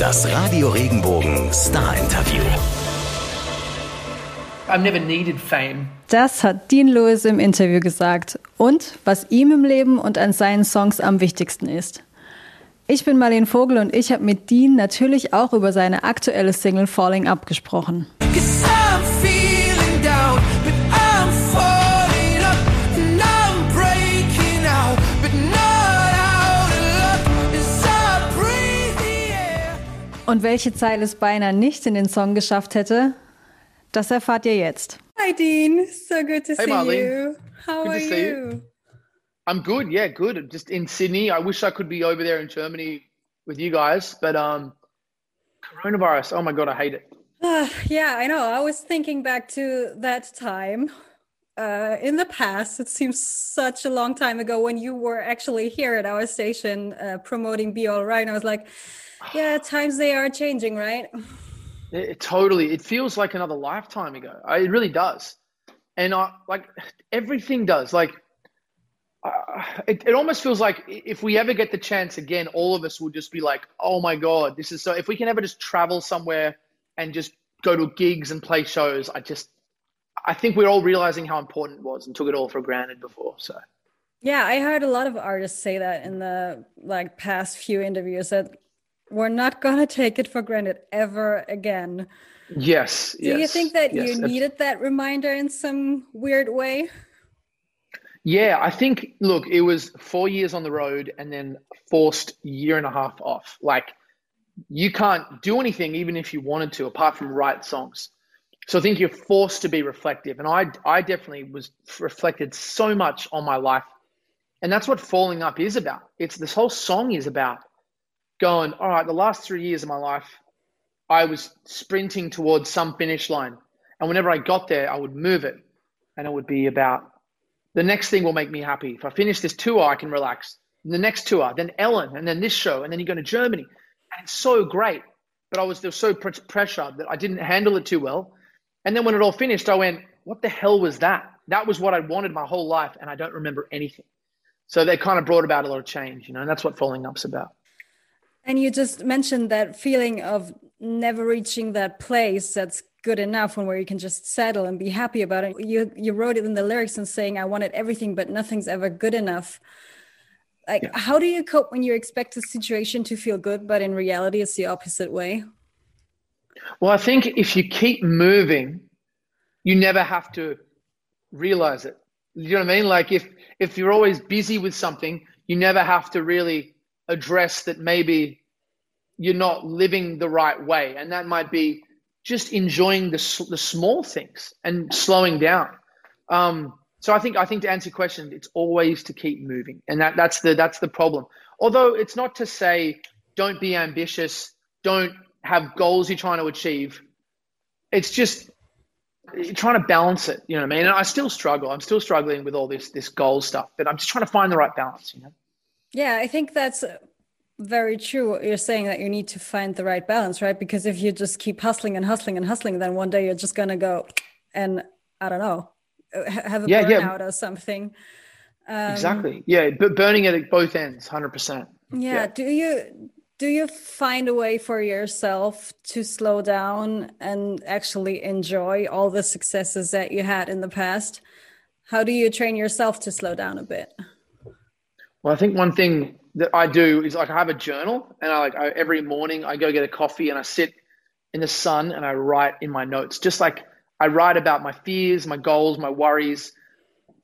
Das Radio Regenbogen Star Interview. I've never needed fame. Das hat Dean Lewis im Interview gesagt. Und was ihm im Leben und an seinen Songs am wichtigsten ist. Ich bin Marlene Vogel und ich habe mit Dean natürlich auch über seine aktuelle Single Falling Up gesprochen. Und welche Zeile es beinahe nicht in den Song geschafft hätte, das erfahrt ihr jetzt. Hi Dean, so good to Hey, see Marlene. you. How Good are to see you? you. I'm good, yeah, good. Just in Sydney. I wish I could be over there in Germany with you guys, but um, coronavirus. Oh my god, I hate it. Ah, yeah, I know. I was thinking back to that time uh, in the past. It seems such a long time ago when you were actually here at our station uh, promoting Be Alright. And I was like, yeah, times they are changing, right? It, it totally. It feels like another lifetime ago. I, it really does, and I like everything does. Like uh, it, it almost feels like if we ever get the chance again, all of us will just be like, "Oh my god, this is so." If we can ever just travel somewhere and just go to gigs and play shows, I just, I think we're all realizing how important it was and took it all for granted before. So. Yeah, I heard a lot of artists say that in the like past few interviews that we're not gonna take it for granted ever again. Yes. Do you think that yes. you needed that reminder in some weird way? Yeah, I think, look, it was four years on the road and then forced year and a half off. Like, you can't do anything even if you wanted to, apart from write songs. So I think you're forced to be reflective. And I, I definitely was reflected so much on my life. And that's what Falling Up is about. It's this whole song is about going, all right, the last three years of my life, I was sprinting towards some finish line. And whenever I got there, I would move it. And it would be about the next thing will make me happy. If I finish this tour, I can relax. The next tour, then Ellen, and then this show, and then you go to Germany. And it's so great. But I was there was so pr- pressure that I didn't handle it too well. And then when it all finished, I went, what the hell was that? That was what I wanted my whole life, and I don't remember anything. So they kind of brought about a lot of change, you know, and that's what Falling Up's about. And you just mentioned that feeling of never reaching that place that's good enough when where you can just settle and be happy about it. You you wrote it in the lyrics and saying I wanted everything but nothing's ever good enough. Like Yeah. how do you cope when you expect a situation to feel good but in reality it's the opposite way? Well, I think if you keep moving, you never have to realize it. You know what I mean? Like if if you're always busy with something, you never have to really address that maybe you're not living the right way, and that might be just enjoying the the small things and slowing down. Um, so I think I think to answer your question, it's always to keep moving, and that that's the that's the problem. Although it's not to say don't be ambitious, don't have goals you're trying to achieve. It's just trying to balance it. You know what I mean? And I still struggle. I'm still struggling with all this this goal stuff, but I'm just trying to find the right balance. You know? Yeah, I think that's very true. What you're saying that you need to find the right balance, right? Because if you just keep hustling and hustling and hustling, then one day you're just gonna go and I don't know, have a Yeah, yeah. burnout or something. Um, exactly. Yeah, but burning it at both ends, hundred percent. Yeah. Yeah. Do you do you find a way for yourself to slow down and actually enjoy all the successes that you had in the past? How do you train yourself to slow down a bit? Well, I think one thing that I do is like I have a journal, and I like I, every morning I go get a coffee and I sit in the sun and I write in my notes, just like I write about my fears, my goals, my worries,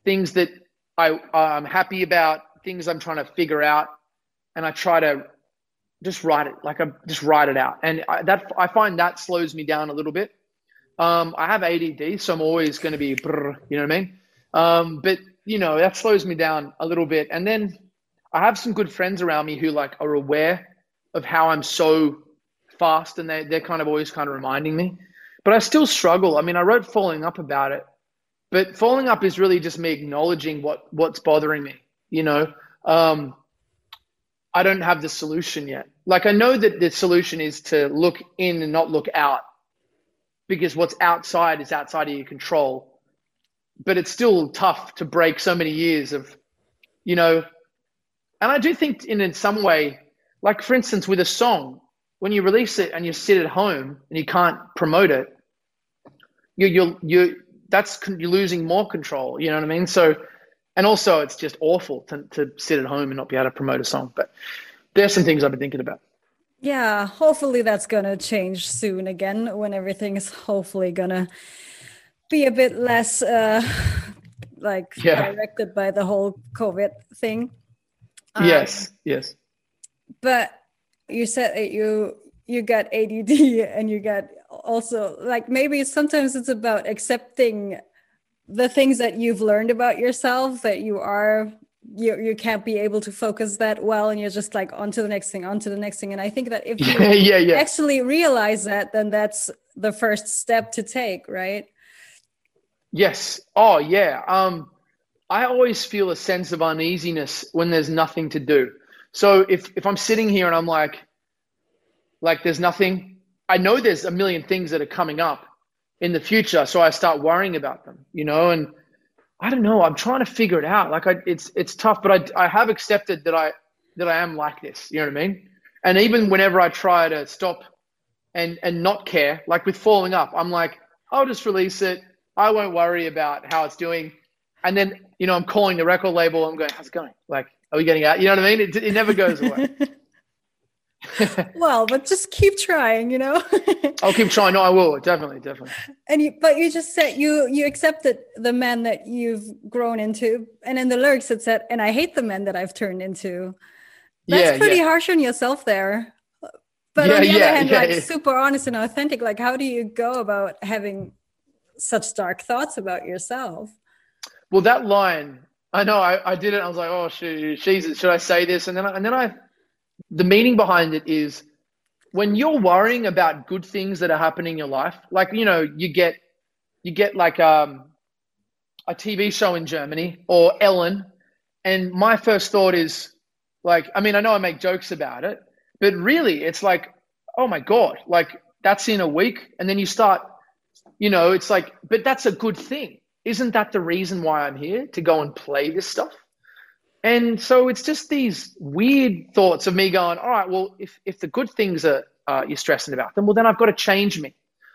things that I I'm happy about, things I'm trying to figure out, and I try to just write it, like I just write it out, and I, that I find that slows me down a little bit. Um, I have ADD, so I'm always going to be, brr, you know what I mean? Um, but you know that slows me down a little bit, and then I have some good friends around me who like are aware of how I'm so fast, and they they're kind of always kind of reminding me. But I still struggle. I mean, I wrote falling up about it, but falling up is really just me acknowledging what what's bothering me. You know, um, I don't have the solution yet. Like I know that the solution is to look in and not look out, because what's outside is outside of your control. But it's still tough to break so many years of, you know, and I do think in, in some way, like for instance, with a song, when you release it and you sit at home and you can't promote it, you you you that's you're losing more control. You know what I mean? So, and also it's just awful to to sit at home and not be able to promote a song. But there's some things I've been thinking about. Yeah, hopefully that's gonna change soon again when everything is hopefully gonna be a bit less uh, like yeah. directed by the whole COVID thing. Um, yes, yes. But you said that you you got ADD and you got also like maybe sometimes it's about accepting the things that you've learned about yourself that you are you you can't be able to focus that well and you're just like on to the next thing on to the next thing and i think that if you yeah, yeah. actually realize that then that's the first step to take right yes oh yeah um i always feel a sense of uneasiness when there's nothing to do so if if i'm sitting here and i'm like like there's nothing i know there's a million things that are coming up in the future so i start worrying about them you know and I don't know. I'm trying to figure it out. Like I, it's it's tough, but I I have accepted that I that I am like this. You know what I mean? And even whenever I try to stop and and not care, like with falling up, I'm like, I'll just release it. I won't worry about how it's doing. And then you know, I'm calling the record label. I'm going, how's it going? Like, are we getting out? You know what I mean? It, it never goes away. well, but just keep trying, you know. I'll keep trying. No, I will definitely, definitely. And you, but you just said you you accepted the man that you've grown into, and in the lyrics it said, "And I hate the men that I've turned into." That's yeah, pretty yeah. harsh on yourself there. But yeah, on the other hand, like super honest and authentic. Like, how do you go about having such dark thoughts about yourself? Well, that line, I know I, I did it. I was like, oh, shoot, Jesus, should I say this? And then, I, and then I the meaning behind it is when you're worrying about good things that are happening in your life, like you know, you get you get like um, a TV show in Germany or Ellen, and my first thought is like, I mean, I know I make jokes about it, but really, it's like, oh my god, like that's in a week, and then you start, you know, it's like, but that's a good thing. Isn't that the reason why I'm here to go and play this stuff? And so it's just these weird thoughts of me going, all right, well, if, if the good things are uh, you're stressing about them, well, then I've got to change me.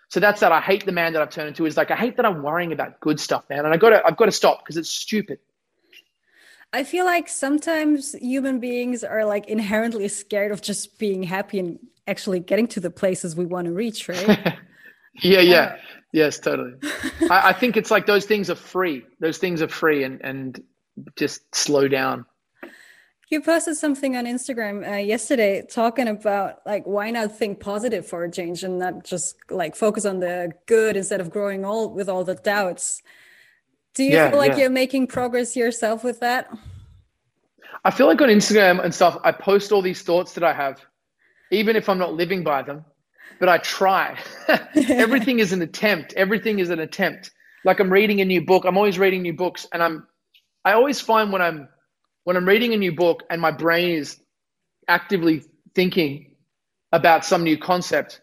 So that's that. I hate the man that I've turned into. Is like I hate that I'm worrying about good stuff, man, and I got to I've got to stop because it's stupid. I feel like sometimes human beings are like inherently scared of just being happy and actually getting to the places we want to reach, right? yeah, yeah, uh, yes, totally. I, I think it's like those things are free. Those things are free, and and just slow down. You posted something on Instagram uh, yesterday talking about like why not think positive for a change and not just like focus on the good instead of growing old with all the doubts. Do you yeah, feel like yeah. you're making progress yourself with that? I feel like on Instagram and stuff, I post all these thoughts that I have, even if I'm not living by them, but I try. Everything is an attempt. Everything is an attempt. Like I'm reading a new book. I'm always reading new books and I'm I always find when I'm when I'm reading a new book and my brain is actively thinking about some new concept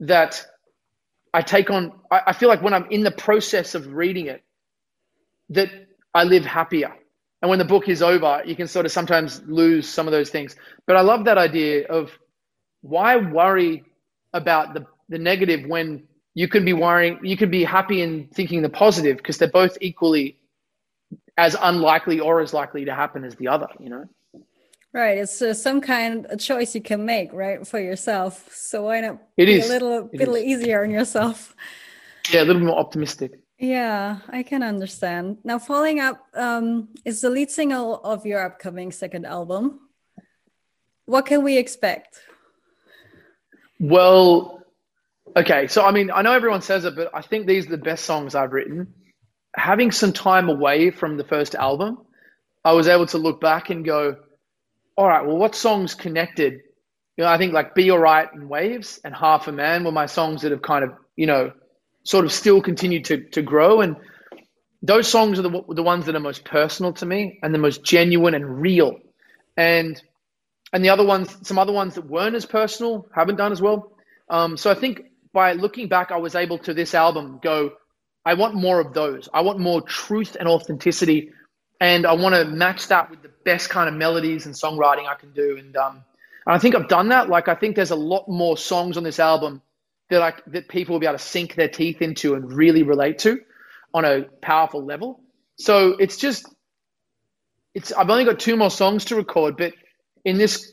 that I take on I, I feel like when I'm in the process of reading it that I live happier. And when the book is over, you can sort of sometimes lose some of those things. But I love that idea of why worry about the, the negative when you could be worrying, you could be happy and thinking the positive because they're both equally as unlikely or as likely to happen as the other, you know? Right. It's uh, some kind of choice you can make, right, for yourself. So why not it be is. a little it bit is. easier on yourself? Yeah, a little more optimistic. Yeah, I can understand. Now, Falling Up um, is the lead single of your upcoming second album. What can we expect? Well, okay. So, I mean, I know everyone says it, but I think these are the best songs I've written having some time away from the first album, I was able to look back and go, all right, well, what songs connected? You know, I think like Be Alright and Waves and Half a Man were my songs that have kind of, you know, sort of still continued to, to grow. And those songs are the, the ones that are most personal to me and the most genuine and real. And, and the other ones, some other ones that weren't as personal, haven't done as well. Um, so I think by looking back, I was able to this album go, I want more of those. I want more truth and authenticity, and I want to match that with the best kind of melodies and songwriting I can do. And um, And I think I've done that. Like I think there's a lot more songs on this album that like that people will be able to sink their teeth into and really relate to on a powerful level. So it's just it's I've only got two more songs to record, but in this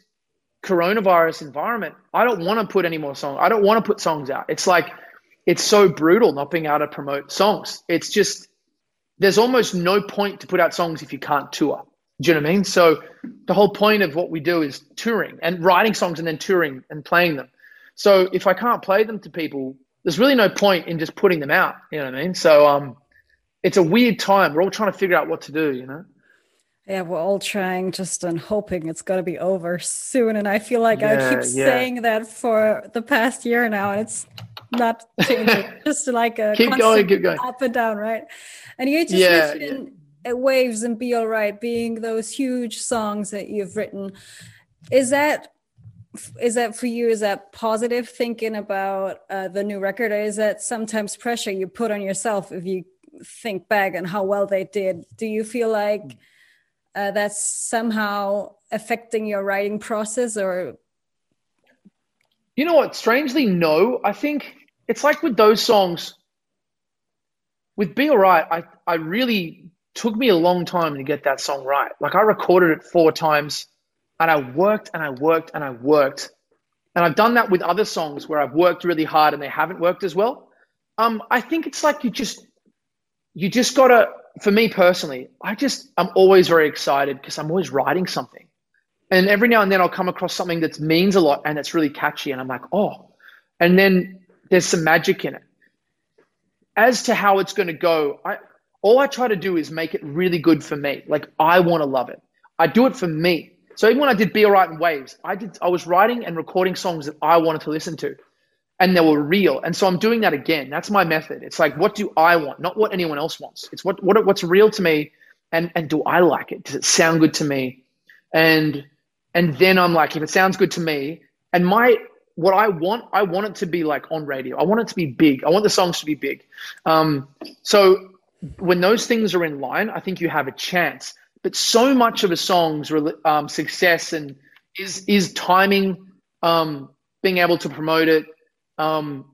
coronavirus environment, I don't want to put any more songs. I don't want to put songs out. It's like it's so brutal not being able to promote songs. It's just there's almost no point to put out songs if you can't tour. Do you know what I mean? So the whole point of what we do is touring and writing songs and then touring and playing them. So if I can't play them to people, there's really no point in just putting them out. You know what I mean? So um, it's a weird time. We're all trying to figure out what to do. You know. Yeah, we're all trying just and hoping it's going to be over soon. And I feel like yeah, I keep yeah. saying that for the past year now, and it's not changing. just like a keep going, keep going, up and down, right? And you just yeah, mentioned yeah. waves and be all right being those huge songs that you've written. Is that is that for you? Is that positive thinking about uh, the new record, or is that sometimes pressure you put on yourself if you think back and how well they did? Do you feel like uh, that's somehow affecting your writing process or? You know what? Strangely no. I think it's like with those songs. With be all right i, I really took me a long time to get that song right. Like i recorded it four times and i worked and i worked and i worked. And i've done that with other songs where i've worked really hard and they haven't worked as well. Um, i think it's like you just you just gotta for me personally, I just I'm always very excited because I'm always writing something. And every now and then I'll come across something that means a lot and it's really catchy and I'm like, "Oh." And then there's some magic in it. As to how it's going to go, I all I try to do is make it really good for me. Like I want to love it. I do it for me. So even when I did Be Alright in Waves, I did I was writing and recording songs that I wanted to listen to and they were real. And so I'm doing that again. That's my method. It's like, what do I want? Not what anyone else wants. It's what, what what's real to me, and and do I like it? Does it sound good to me? And and then I'm like, if it sounds good to me, and my what I want, I want it to be like on radio. I want it to be big. I want the songs to be big. Um, so when those things are in line, I think you have a chance. But so much of a song's um, success and is is timing, um, being able to promote it, um,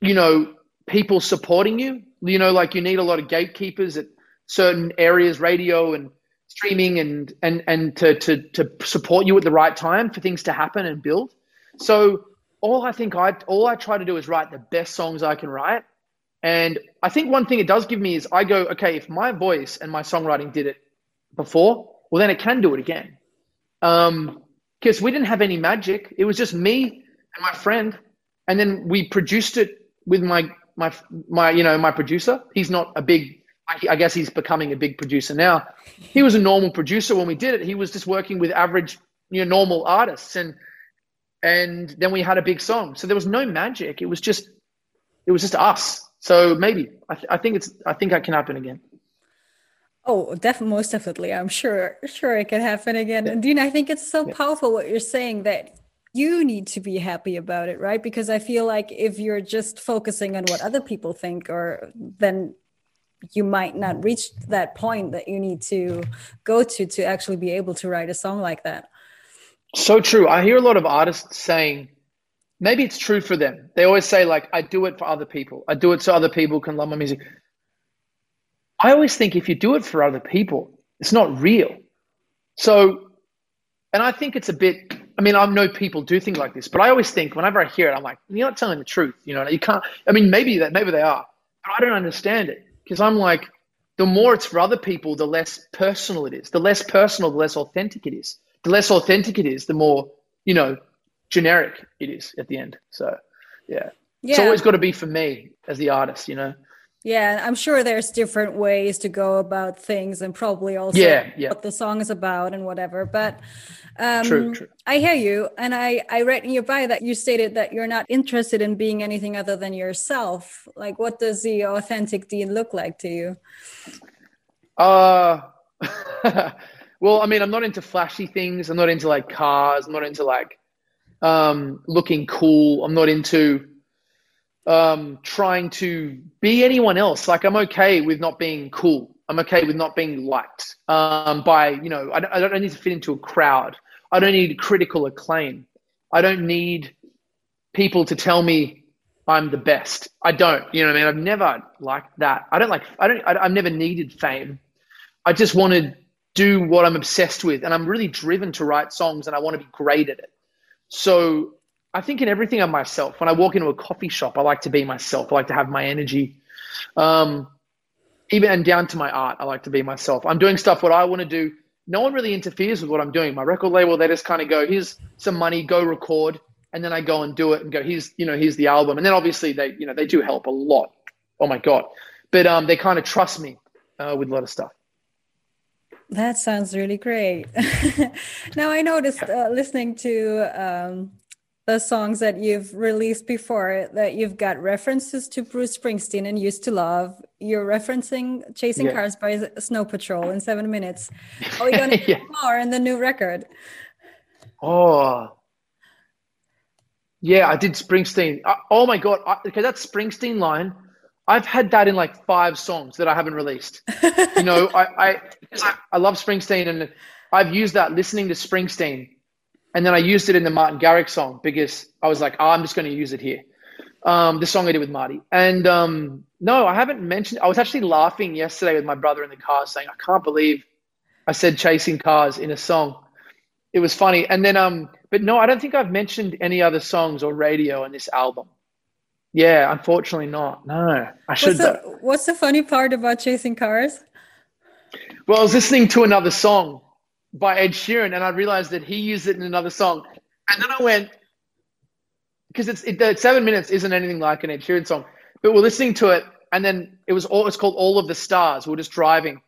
you know, people supporting you. You know, like you need a lot of gatekeepers at certain areas, radio and streaming, and and and to to to support you at the right time for things to happen and build. So all I think I all I try to do is write the best songs I can write. And I think one thing it does give me is I go, okay, if my voice and my songwriting did it before, well then it can do it again. Um, because we didn't have any magic. It was just me and my friend and then we produced it with my my my you know my producer. He's not a big. I guess he's becoming a big producer now. He was a normal producer when we did it. He was just working with average, you know, normal artists, and and then we had a big song. So there was no magic. It was just it was just us. So maybe I, th- I think it's I think that can happen again. Oh, definitely, most definitely. I'm sure, sure it can happen again. Yeah. And Dean, I think it's so yeah. powerful what you're saying that you need to be happy about it right? Because i feel like if you're just focusing on what other people think or then you might not reach that point that you need to go to to actually be able to write a song like that. So true. I hear a lot of artists saying maybe it's true for them. They always say like i do it for other people. I do it so other people can love my music. I always think if you do it for other people it's not real. So and i think it's a bit I mean, I know people do things like this, but I always think whenever I hear it, I'm like, you're not telling the truth. You know, you can't. I mean, maybe that, maybe they are, but I don't understand it because I'm like, the more it's for other people, the less personal it is. The less personal, the less authentic it is. The less authentic it is, the more you know, generic it is at the end. So, yeah, yeah. it's always got to be for me as the artist. You know. Yeah, I'm sure there's different ways to go about things, and probably also yeah, yeah. what the song is about and whatever. But um, true, true. I hear you, and I I read in your bio that you stated that you're not interested in being anything other than yourself. Like, what does the authentic Dean look like to you? Uh, well, I mean, I'm not into flashy things. I'm not into like cars. I'm not into like um, looking cool. I'm not into um, trying to be anyone else. Like I'm okay with not being cool. I'm okay with not being liked um, by you know. I, I don't need to fit into a crowd I don't need critical acclaim. I don't need people to tell me I'm the best. I don't. You know what I mean? I've never liked that. I don't like. I don't. I, have never needed fame. I just want to do what I'm obsessed with, and I'm really driven to write songs, and I want to be great at it. So I think in everything I'm myself. When I walk into a coffee shop, I like to be myself. I like to have my energy. Um, even and down to my art, I like to be myself. I'm doing stuff what I want to do. No one really interferes with what I'm doing. My record label, they just kind of go, "Here's some money, go record." and then I go and do it and go, here's you know here's the album, and then obviously they you know they do help a lot. Oh my god, but um, they kind of trust me uh, with a lot of stuff. That sounds really great. now I noticed uh, listening to um, the songs that you've released before that you've got references to Bruce Springsteen and Used to Love. You're referencing Chasing yeah. Cars by Snow Patrol in seven minutes. Are we going to yeah. more in the new record? Oh, yeah, I did Springsteen. I, oh my god, because that Springsteen line, I've had that in like five songs that I haven't released. you know, I, I I love Springsteen, and I've used that listening to Springsteen, and then I used it in the Martin Garrix song because I was like, oh, I'm just going to use it here. Um, the song I did with Marty, and um, no, I haven't mentioned. I was actually laughing yesterday with my brother in the car, saying, I can't believe I said chasing cars in a song. It was funny, and then um but no, I don't think I've mentioned any other songs or radio in this album. Yeah, unfortunately not. No, I should. What's the, what's the funny part about chasing cars? Well, I was listening to another song by Ed Sheeran, and I realized that he used it in another song, and then I went because it's it, the seven minutes isn't anything like an Ed Sheeran song, but we're listening to it, and then it was all it's called All of the Stars. We we're just driving,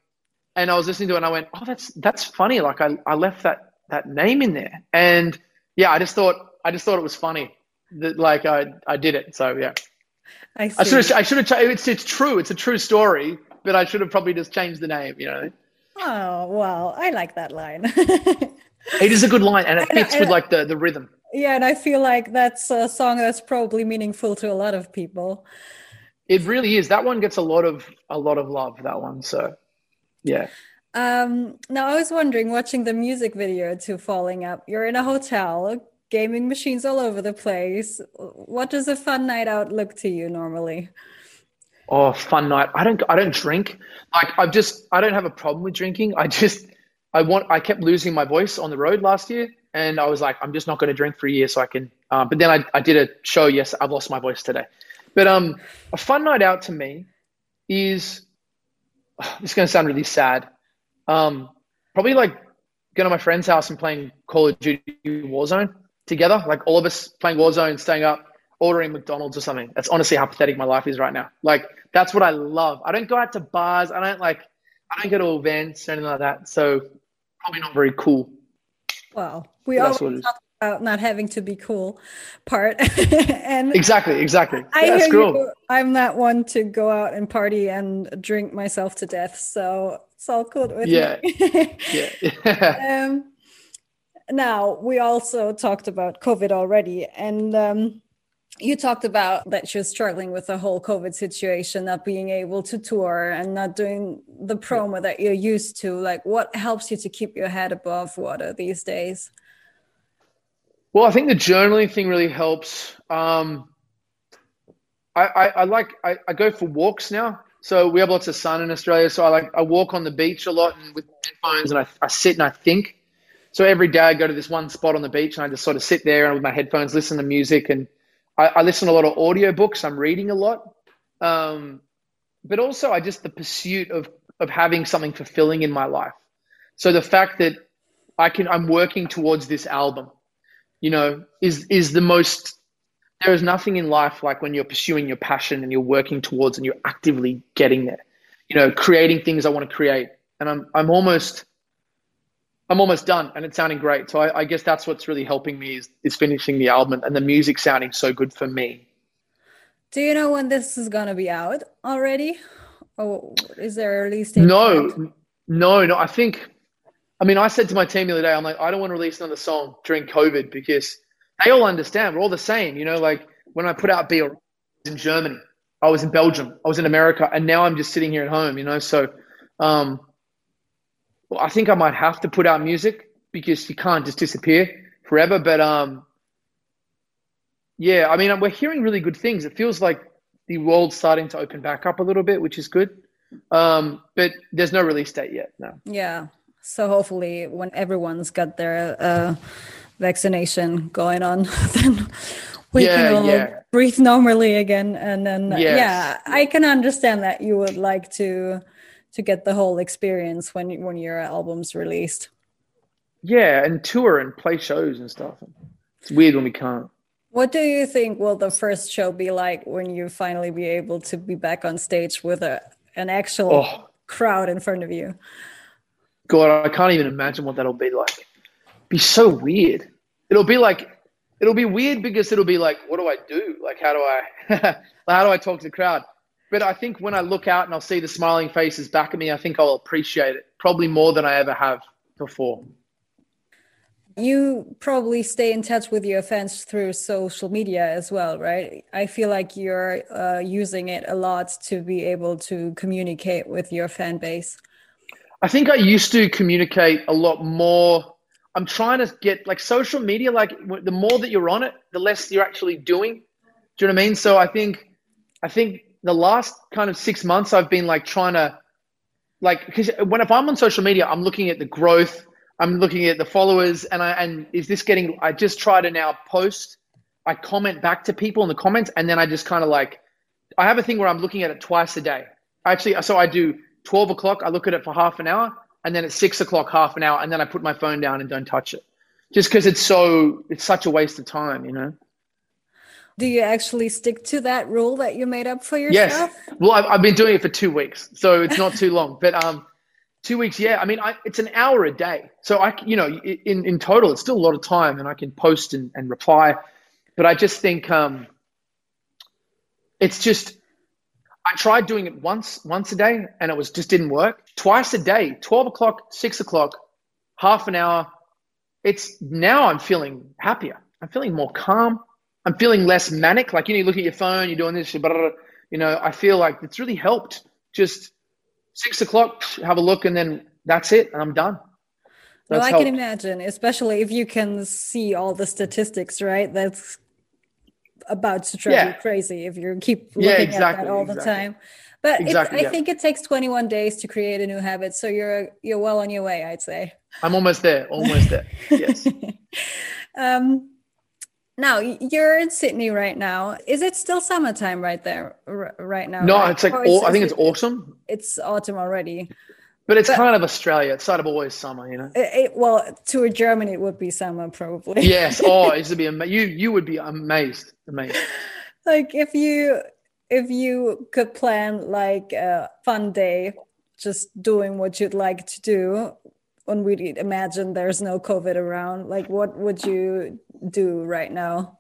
and I was listening to it, and I went, "Oh, that's that's funny." Like I I left that that name in there, and yeah, I just thought I just thought it was funny that like I I did it. So yeah. I, should have I should have it's it's true. It's a true story, but I should have probably just changed the name, you know. Oh, well, I like that line. it is a good line and it fits with like the the rhythm. Yeah, and I feel like that's a song that's probably meaningful to a lot of people. It really is. That one gets a lot of a lot of love, that one. So yeah. Um, now, I was wondering, watching the music video to Falling Up, you're in a hotel, gaming machines all over the place. What does a fun night out look to you normally? Oh, fun night. I don't. I don't drink. Like I've just. I don't have a problem with drinking. I just. I want. I kept losing my voice on the road last year, and I was like, I'm just not going to drink for a year so I can. Um, but then I, I did a show. Yes, I've lost my voice today. But um, a fun night out to me is. This going to sound really sad um, probably like going to my friend's house and playing Call of Duty Warzone together. Like all of us playing Warzone, staying up, ordering McDonald's or something. That's honestly how pathetic my life is right now. Like that's what I love. I don't go out to bars. I don't like. I don't go to events or anything like that. So probably not very cool. Wow, we always talk about not having to be cool part. and exactly, exactly. I yeah, hear cool. you. I'm not one to go out and party and drink myself to death. So it's all good with yeah. me. yeah. um, now we also talked about COVID already, and um, you talked about that you're struggling with the whole COVID situation, not being able to tour and not doing the promo that you're used to. Like, what helps you to keep your head above water these days? Well, I think the journaling thing really helps. Um, I, I, I, like I, I, go for walks now. So we have lots of sun in Australia. So I like I walk on the beach a lot and with headphones, and I, I sit and I think. So every day I go to this one spot on the beach and I just sort of sit there and with my headphones listen to music and I, I listen a lot of audiobooks. I'm reading a lot, um, but also I just the pursuit of of having something fulfilling in my life. So the fact that I can I'm working towards this album, you know, is is the most there is nothing in life like when you're pursuing your passion and you're working towards and you're actively getting there. You know, creating things I want to create. And I'm I'm almost I'm almost done and it's sounding great. So I, I guess that's what's really helping me is, is finishing the album and the music sounding so good for me. Do you know when this is gonna be out already? Or is there a release date? No, no, no. I think I mean I said to my team the other day, I'm like, I don't want to release another song during COVID because they all understand. We're all the same. You know, like when I put out Be in Germany, I was in Belgium, I was in America, and now I'm just sitting here at home. You know, so um, well, I think I might have to put out music because you can't just disappear forever. But um, yeah, I mean, we're hearing really good things. It feels like the world's starting to open back up a little bit, which is good. Um, but there's no release date yet. No. Yeah. So hopefully, when everyone's got their uh, vaccination going on, then we Yeah, can all yeah. breathe normally again. And then, Yes. yeah, I can understand that you would like to to get the whole experience when when your album's released. Yeah, and tour and play shows and stuff. It's weird when we can't. What do you think will the first show be like when you finally be able to be back on stage with a an actual Oh. crowd in front of you? God, I can't even imagine what that'll be like. Be so weird. It'll be like, it'll be weird because it'll be like, what do I do? Like, how do I, how do I talk to the crowd? But I think when I look out and I'll see the smiling faces back at me, I think I'll appreciate it probably more than I ever have before. You probably stay in touch with your fans through social media as well, right? I feel like you're uh, using it a lot to be able to communicate with your fan base. I think I used to communicate a lot more. I'm trying to get like social media, like the more that you're on it, the less you're actually doing. Do you know what I mean? So I think, I think the last kind of six months I've been like trying to, like, because when if I'm on social media, I'm looking at the growth, I'm looking at the followers, and I and is this getting? I just try to now post. I comment back to people in the comments, and then I just kind of like, I have a thing where I'm looking at it twice a day. Actually, so I do 12 o'clock, I look at it for half an hour, and then at six o'clock, half an hour, and then I put my phone down and don't touch it. Just because it's so, it's such a waste of time, you know? Do you actually stick to that rule that you made up for yourself? Yes. Well, I've, I've been doing it for two weeks, so it's not too long. But um, two weeks, yeah. I mean, I, it's an hour a day, so I, you know, in in total, it's still a lot of time, and I can post and, and reply. But I just think um, it's just. I tried doing it once once a day, and it was just didn't work. Twice a day, twelve o'clock, six o'clock, half an hour. It's now I'm feeling happier. I'm feeling more calm. I'm feeling less manic. Like you know, you look at your phone, you're doing this, you know. I feel like it's really helped. Just six o'clock, have a look, and then that's it, and I'm done. That's I can imagine, especially if you can see all the statistics, right? That's about to drive you crazy if you keep looking Yeah, at that all the exactly. time. But Exactly, it's, I yeah. think it takes 21 days to create a new habit, so you're you're well on your way, I'd say. I'm almost there. Almost there. Yes. Um, now you're in Sydney right now. Is it still summertime right there right now? No, right? it's like I think it's autumn, it's autumn already. but it's But- kind of Australia. It's sort of always summer, you know. It, it- well, to a German, it would be summer probably. Yes. Oh, it would be ama- you. You would be amazed. Amazed. like if you if you could plan like a fun day just doing what you'd like to do we imagine there's no covid around like what would you do right now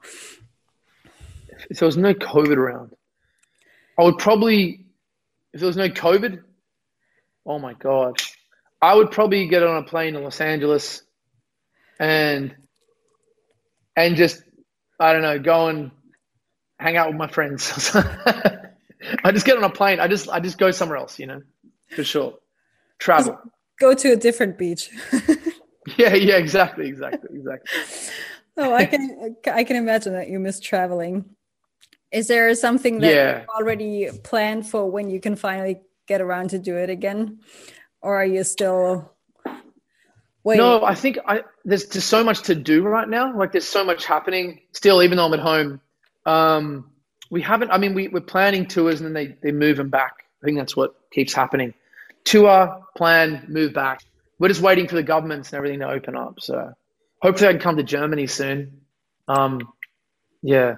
If there was no COVID around, I would probably. If there was no COVID, oh my god, I would probably get on a plane to Los Angeles, and and just I don't know, go and hang out with my friends. I just get on a plane. I just I just go somewhere else, you know, for sure. Travel. Go to a different beach Yeah, yeah, exactly, exactly, exactly. oh i can i can imagine that you miss traveling is there something that Yeah. you already planned for when you can finally get around to do it again or are you still waiting No, I think I there's just so much to do right now. Like there's so much happening still, even though I'm at home. Um, we haven't. I mean, we we're planning tours and then they they move them back. I think that's what keeps happening. Tour, plan, move back. We're just waiting for the governments and everything to open up. So hopefully I can come to Germany soon. Um, yeah,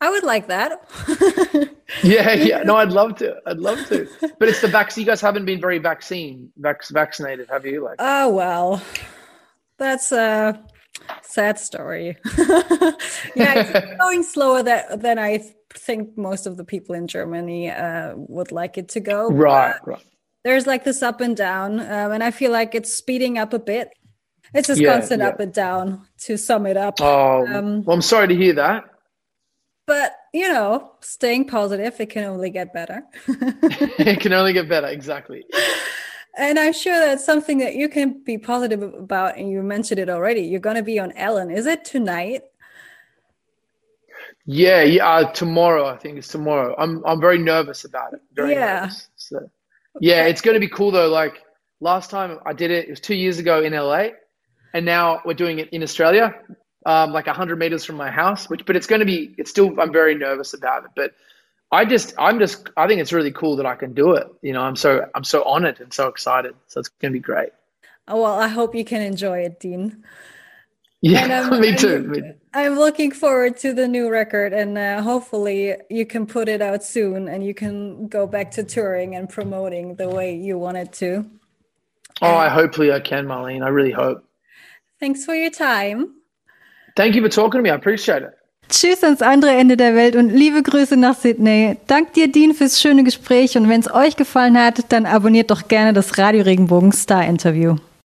I would like that. yeah, yeah. No, I'd love to. I'd love to. But it's the vaccine. You guys haven't been very vaccine vac- vaccinated, have you? Like, oh well, that's a sad story. yeah, it's going slower that, than I think most of the people in Germany uh, would like it to go. right, right. There's like this up and down, um, and I feel like it's speeding up a bit. It's just Yeah, constant yeah. up and down. To sum it up, Oh, Um, well, I'm sorry to hear that. but you know, staying positive, it can only get better. it can only get better. Exactly. And I'm sure that's something that you can be positive about. And you mentioned it already. You're going to be on Ellen. Is it tonight? Yeah, yeah. Uh, tomorrow, I think it's tomorrow. I'm I'm very nervous about it. Very Yeah. Nervous. So, yeah, it's going to be cool though. Like last time I did it, it was two years ago in LA, and now we're doing it in Australia, um, like hundred meters from my house. Which, but it's going to be. It's still. I'm very nervous about it, but I just. I'm just. I think it's really cool that I can do it. You know, I'm so. I'm so honored and so excited. So it's going to be great. Oh, well, I hope you can enjoy it, Dean. Yeah, I'm- me I'm- too. I'm looking forward to the new record, and uh, hopefully you can put it out soon, and you can go back to touring and promoting the way you wanted to. Oh, I hopefully I can, Marlene. I really hope. Thanks for your time. Thank you for talking to me. I appreciate it. Tschüss ans andere Ende der Welt und liebe Grüße nach Sydney. Dank dir, Dean, fürs schöne Gespräch und wenn es euch gefallen hat, dann abonniert doch gerne das Radio Regenbogen Star Interview.